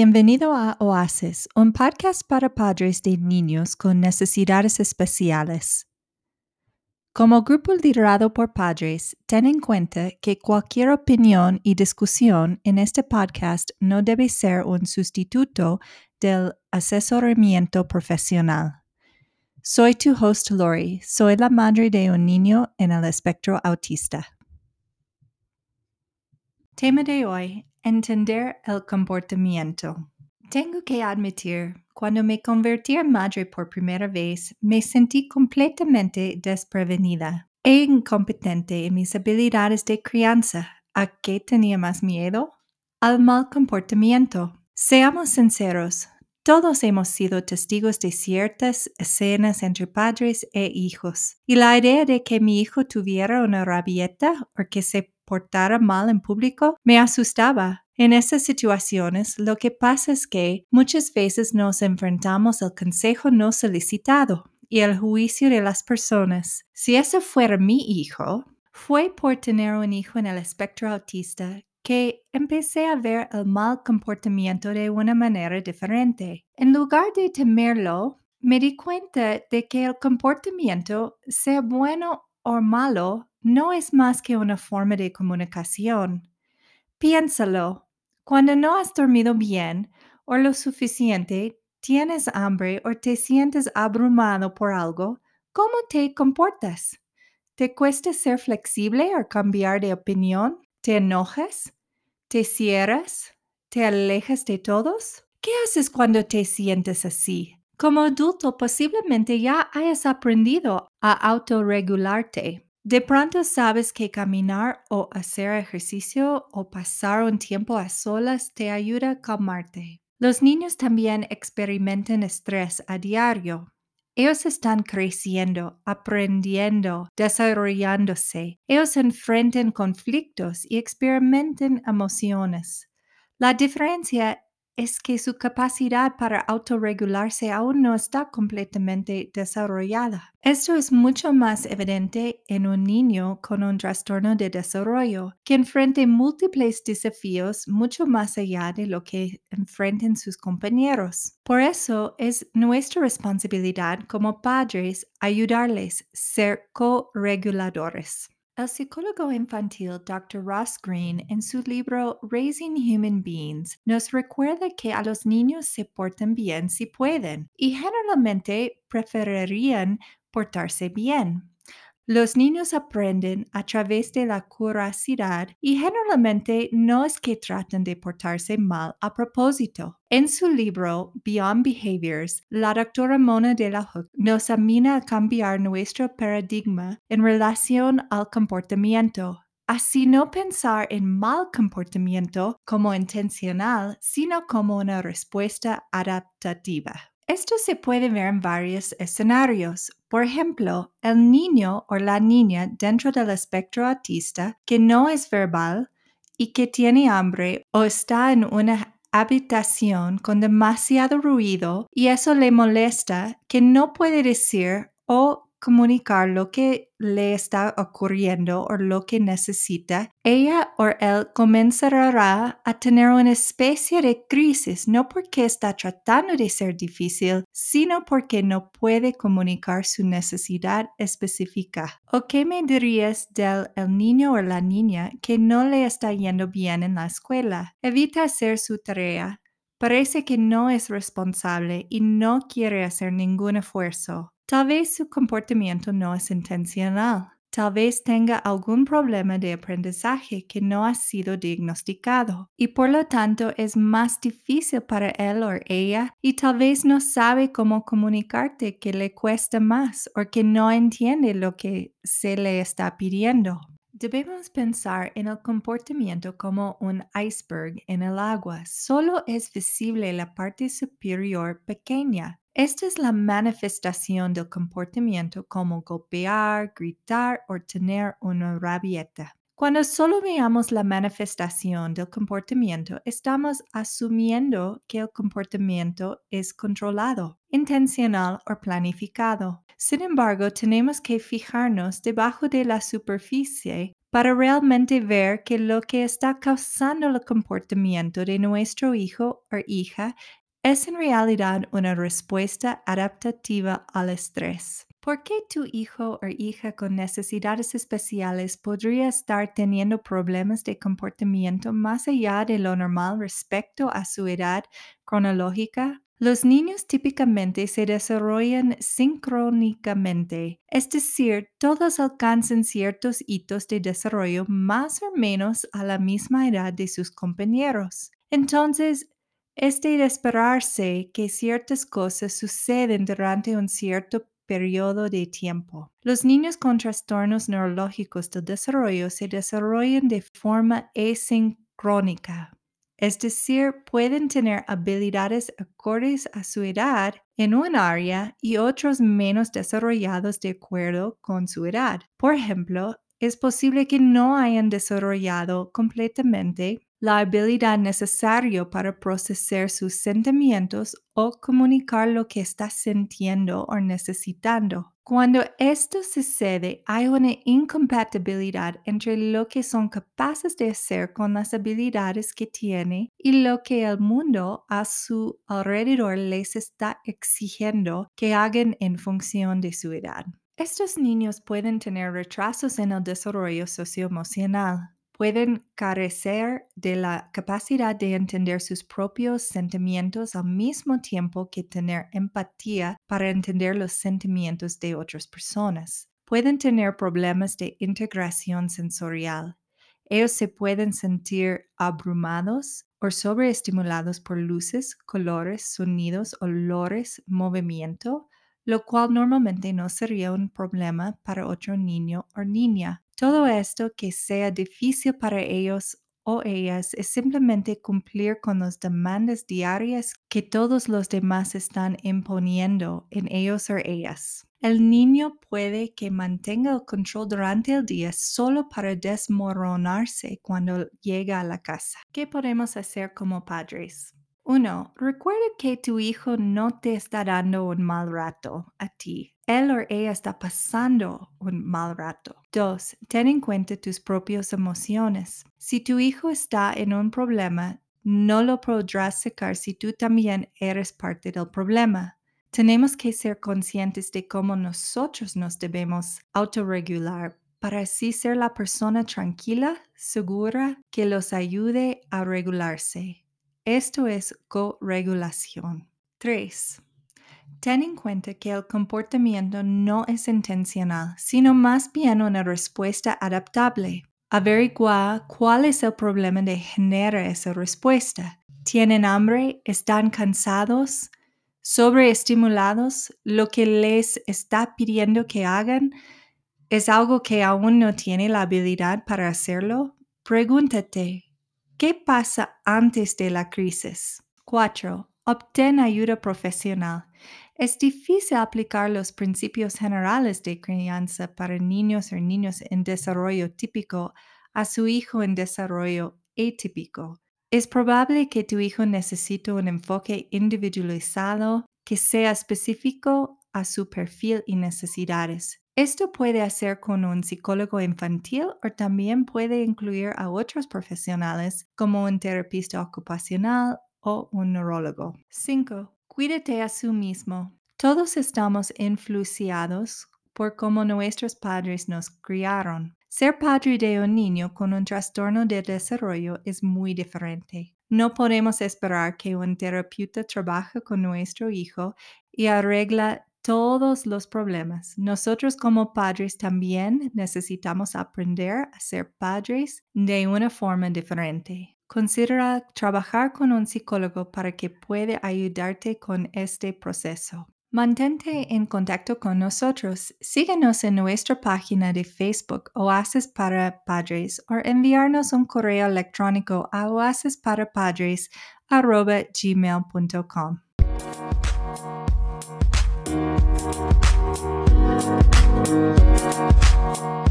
Bienvenido a Oasis, un podcast para padres de niños con necesidades especiales. Como grupo liderado por padres, ten en cuenta que cualquier opinión y discusión en este podcast no debe ser un sustituto del asesoramiento profesional. Soy tu host Lori, soy la madre de un niño en el espectro autista. Tema de hoy, entender el comportamiento. Tengo que admitir, cuando me convertí en madre por primera vez, me sentí completamente desprevenida e incompetente en mis habilidades de crianza. ¿A qué tenía más miedo? Al mal comportamiento. Seamos sinceros, todos hemos sido testigos de ciertas escenas entre padres e hijos, y la idea de que mi hijo tuviera una rabieta o que se portara mal en público me asustaba. En esas situaciones, lo que pasa es que muchas veces nos enfrentamos al consejo no solicitado y al juicio de las personas. Si ese fuera mi hijo, fue por tener un hijo en el espectro autista que empecé a ver el mal comportamiento de una manera diferente. En lugar de temerlo, me di cuenta de que el comportamiento, sea bueno o malo, no es más que una forma de comunicación. Piénsalo. Cuando no has dormido bien o lo suficiente, tienes hambre o te sientes abrumado por algo, ¿cómo te comportas? ¿Te cuesta ser flexible o cambiar de opinión? ¿Te enojas? ¿Te cierras? ¿Te alejas de todos? ¿Qué haces cuando te sientes así? Como adulto posiblemente ya hayas aprendido a autorregularte. De pronto sabes que caminar o hacer ejercicio o pasar un tiempo a solas te ayuda a calmarte. Los niños también experimentan estrés a diario. Ellos están creciendo, aprendiendo, desarrollándose. Ellos enfrentan conflictos y experimentan emociones. La diferencia es que su capacidad para autorregularse aún no está completamente desarrollada. Esto es mucho más evidente en un niño con un trastorno de desarrollo, que enfrenta múltiples desafíos mucho más allá de lo que enfrentan sus compañeros. Por eso es nuestra responsabilidad como padres ayudarles ser co-reguladores. El psicólogo infantil Dr. Ross Green, en su libro Raising Human Beings, nos recuerda que a los niños se portan bien si pueden y generalmente preferirían portarse bien. Los niños aprenden a través de la curiosidad y generalmente no es que traten de portarse mal a propósito. En su libro Beyond Behaviors, la doctora Mona de la Hook nos anima a cambiar nuestro paradigma en relación al comportamiento. Así no pensar en mal comportamiento como intencional, sino como una respuesta adaptativa. Esto se puede ver en varios escenarios. Por ejemplo, el niño o la niña dentro del espectro autista que no es verbal y que tiene hambre o está en una habitación con demasiado ruido y eso le molesta que no puede decir o comunicar lo que le está ocurriendo o lo que necesita, ella o él comenzará a tener una especie de crisis, no porque está tratando de ser difícil, sino porque no puede comunicar su necesidad específica. ¿O qué me dirías del el niño o la niña que no le está yendo bien en la escuela? Evita hacer su tarea. Parece que no es responsable y no quiere hacer ningún esfuerzo. Tal vez su comportamiento no es intencional. Tal vez tenga algún problema de aprendizaje que no ha sido diagnosticado y por lo tanto es más difícil para él o ella y tal vez no sabe cómo comunicarte que le cuesta más o que no entiende lo que se le está pidiendo. Debemos pensar en el comportamiento como un iceberg en el agua. Solo es visible la parte superior pequeña. Esta es la manifestación del comportamiento como golpear, gritar o tener una rabieta. Cuando solo veamos la manifestación del comportamiento, estamos asumiendo que el comportamiento es controlado, intencional o planificado. Sin embargo, tenemos que fijarnos debajo de la superficie para realmente ver que lo que está causando el comportamiento de nuestro hijo o hija es en realidad una respuesta adaptativa al estrés. ¿Por qué tu hijo o hija con necesidades especiales podría estar teniendo problemas de comportamiento más allá de lo normal respecto a su edad cronológica? Los niños típicamente se desarrollan sincrónicamente, es decir, todos alcanzan ciertos hitos de desarrollo más o menos a la misma edad de sus compañeros. Entonces, es de esperarse que ciertas cosas suceden durante un cierto periodo de tiempo. Los niños con trastornos neurológicos del desarrollo se desarrollan de forma asincrónica es decir, pueden tener habilidades acordes a su edad en un área y otros menos desarrollados de acuerdo con su edad. Por ejemplo, es posible que no hayan desarrollado completamente la habilidad necesaria para procesar sus sentimientos o comunicar lo que está sintiendo o necesitando. Cuando esto sucede, hay una incompatibilidad entre lo que son capaces de hacer con las habilidades que tienen y lo que el mundo a su alrededor les está exigiendo que hagan en función de su edad. Estos niños pueden tener retrasos en el desarrollo socioemocional, pueden carecer de la capacidad de entender sus propios sentimientos al mismo tiempo que tener empatía para entender los sentimientos de otras personas. Pueden tener problemas de integración sensorial. Ellos se pueden sentir abrumados o sobreestimulados por luces, colores, sonidos, olores, movimiento, lo cual normalmente no sería un problema para otro niño o niña. Todo esto que sea difícil para ellos o ellas es simplemente cumplir con las demandas diarias que todos los demás están imponiendo en ellos o ellas. El niño puede que mantenga el control durante el día solo para desmoronarse cuando llega a la casa. ¿Qué podemos hacer como padres? 1. Recuerda que tu hijo no te está dando un mal rato a ti. Él o ella está pasando un mal rato. 2. Ten en cuenta tus propias emociones. Si tu hijo está en un problema, no lo podrás sacar si tú también eres parte del problema. Tenemos que ser conscientes de cómo nosotros nos debemos autorregular para así ser la persona tranquila, segura, que los ayude a regularse. Esto es corregulación. 3. Ten en cuenta que el comportamiento no es intencional, sino más bien una respuesta adaptable. Averigua cuál es el problema de generar esa respuesta. ¿Tienen hambre? ¿Están cansados? ¿Sobreestimulados? ¿Lo que les está pidiendo que hagan es algo que aún no tiene la habilidad para hacerlo? Pregúntate, ¿Qué pasa antes de la crisis? 4. Obtén ayuda profesional. Es difícil aplicar los principios generales de crianza para niños o niños en desarrollo típico a su hijo en desarrollo atípico. Es probable que tu hijo necesite un enfoque individualizado que sea específico a su perfil y necesidades. Esto puede hacer con un psicólogo infantil o también puede incluir a otros profesionales como un terapista ocupacional o un neurólogo. 5. Cuídate a sí mismo. Todos estamos influenciados por cómo nuestros padres nos criaron. Ser padre de un niño con un trastorno de desarrollo es muy diferente. No podemos esperar que un terapeuta trabaje con nuestro hijo y arregla todos los problemas. Nosotros como padres también necesitamos aprender a ser padres de una forma diferente. Considera trabajar con un psicólogo para que pueda ayudarte con este proceso. Mantente en contacto con nosotros. Síguenos en nuestra página de Facebook Oasis para Padres o enviarnos un correo electrónico a oasisparapadres.gmail.com. Thank you.